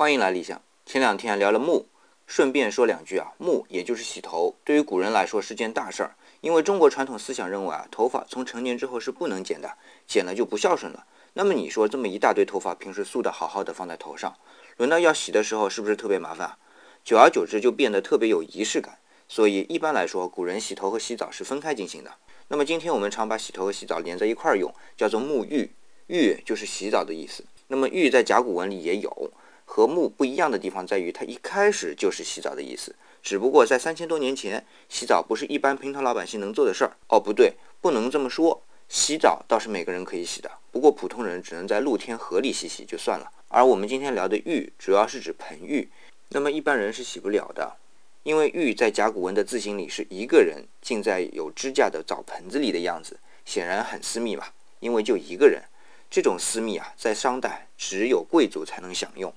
欢迎来理想。前两天聊了沐，顺便说两句啊，沐也就是洗头，对于古人来说是件大事儿，因为中国传统思想认为啊，头发从成年之后是不能剪的，剪了就不孝顺了。那么你说这么一大堆头发，平时梳的好好的放在头上，轮到要洗的时候，是不是特别麻烦？久而久之就变得特别有仪式感。所以一般来说，古人洗头和洗澡是分开进行的。那么今天我们常把洗头和洗澡连在一块儿用，叫做沐浴，浴就是洗澡的意思。那么浴在甲骨文里也有。和木不一样的地方在于，它一开始就是洗澡的意思。只不过在三千多年前，洗澡不是一般平常老百姓能做的事儿。哦，不对，不能这么说。洗澡倒是每个人可以洗的，不过普通人只能在露天河里洗洗就算了。而我们今天聊的浴，主要是指盆浴，那么一般人是洗不了的，因为浴在甲骨文的字形里是一个人浸在有支架的澡盆子里的样子，显然很私密吧？因为就一个人，这种私密啊，在商代只有贵族才能享用。